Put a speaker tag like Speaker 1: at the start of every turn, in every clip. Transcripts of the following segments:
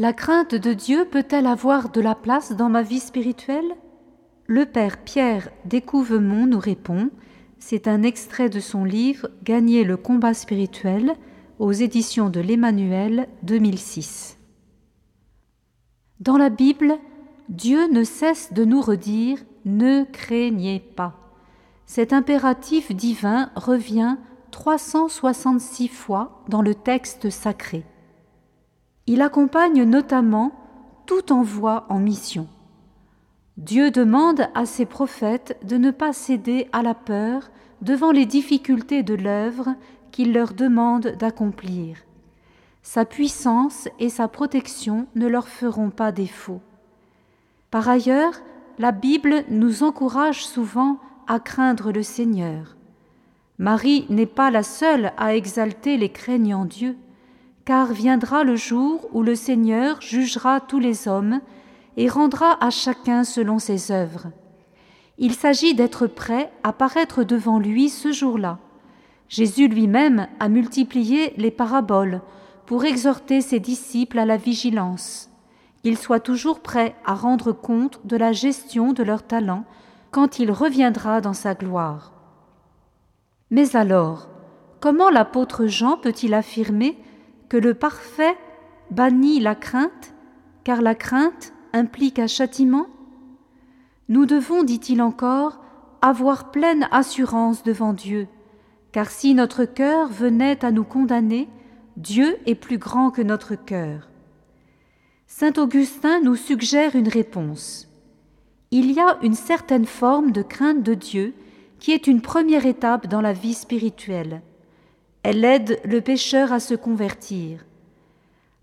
Speaker 1: La crainte de Dieu peut-elle avoir de la place dans ma vie spirituelle? Le père Pierre Découvemont nous répond c'est un extrait de son livre Gagner le combat spirituel aux éditions de l'Emmanuel 2006. Dans la Bible, Dieu ne cesse de nous redire Ne craignez pas. Cet impératif divin revient 366 fois dans le texte sacré. Il accompagne notamment tout envoi en mission. Dieu demande à ses prophètes de ne pas céder à la peur devant les difficultés de l'œuvre qu'il leur demande d'accomplir. Sa puissance et sa protection ne leur feront pas défaut. Par ailleurs, la Bible nous encourage souvent à craindre le Seigneur. Marie n'est pas la seule à exalter les craignants Dieu, car viendra le jour où le Seigneur jugera tous les hommes et rendra à chacun selon ses œuvres. Il s'agit d'être prêt à paraître devant lui ce jour-là. Jésus lui-même a multiplié les paraboles pour exhorter ses disciples à la vigilance. Qu'ils soient toujours prêts à rendre compte de la gestion de leurs talents quand il reviendra dans sa gloire. Mais alors, comment l'apôtre Jean peut-il affirmer que le parfait bannit la crainte, car la crainte implique un châtiment Nous devons, dit-il encore, avoir pleine assurance devant Dieu, car si notre cœur venait à nous condamner, Dieu est plus grand que notre cœur. Saint Augustin nous suggère une réponse. Il y a une certaine forme de crainte de Dieu qui est une première étape dans la vie spirituelle. Elle aide le pécheur à se convertir.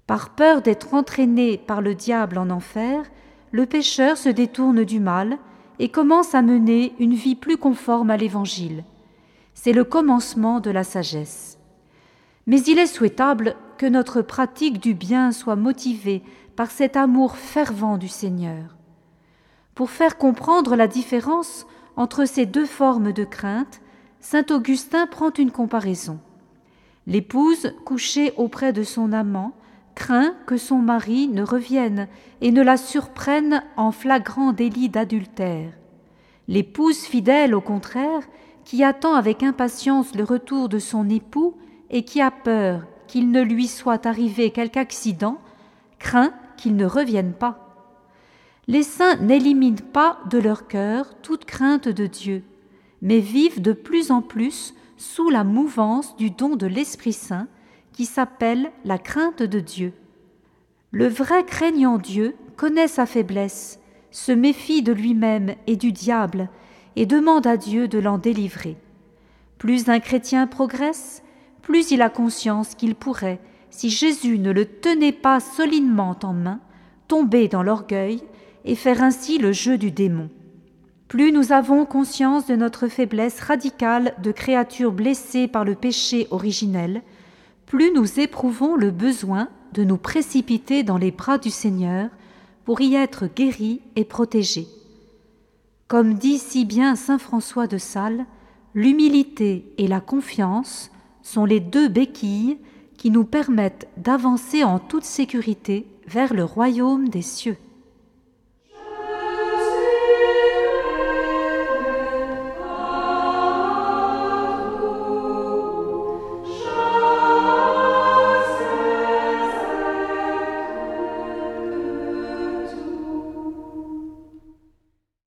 Speaker 1: Par peur d'être entraîné par le diable en enfer, le pécheur se détourne du mal et commence à mener une vie plus conforme à l'Évangile. C'est le commencement de la sagesse. Mais il est souhaitable que notre pratique du bien soit motivée par cet amour fervent du Seigneur. Pour faire comprendre la différence entre ces deux formes de crainte, Saint Augustin prend une comparaison. L'épouse, couchée auprès de son amant, craint que son mari ne revienne et ne la surprenne en flagrant délit d'adultère. L'épouse fidèle, au contraire, qui attend avec impatience le retour de son époux et qui a peur qu'il ne lui soit arrivé quelque accident, craint qu'il ne revienne pas. Les saints n'éliminent pas de leur cœur toute crainte de Dieu, mais vivent de plus en plus sous la mouvance du don de l'Esprit Saint qui s'appelle la crainte de Dieu. Le vrai craignant Dieu connaît sa faiblesse, se méfie de lui-même et du diable, et demande à Dieu de l'en délivrer. Plus un chrétien progresse, plus il a conscience qu'il pourrait, si Jésus ne le tenait pas solidement en main, tomber dans l'orgueil et faire ainsi le jeu du démon. Plus nous avons conscience de notre faiblesse radicale de créatures blessées par le péché originel, plus nous éprouvons le besoin de nous précipiter dans les bras du Seigneur pour y être guéris et protégés. Comme dit si bien saint François de Sales, l'humilité et la confiance sont les deux béquilles qui nous permettent d'avancer en toute sécurité vers le royaume des cieux.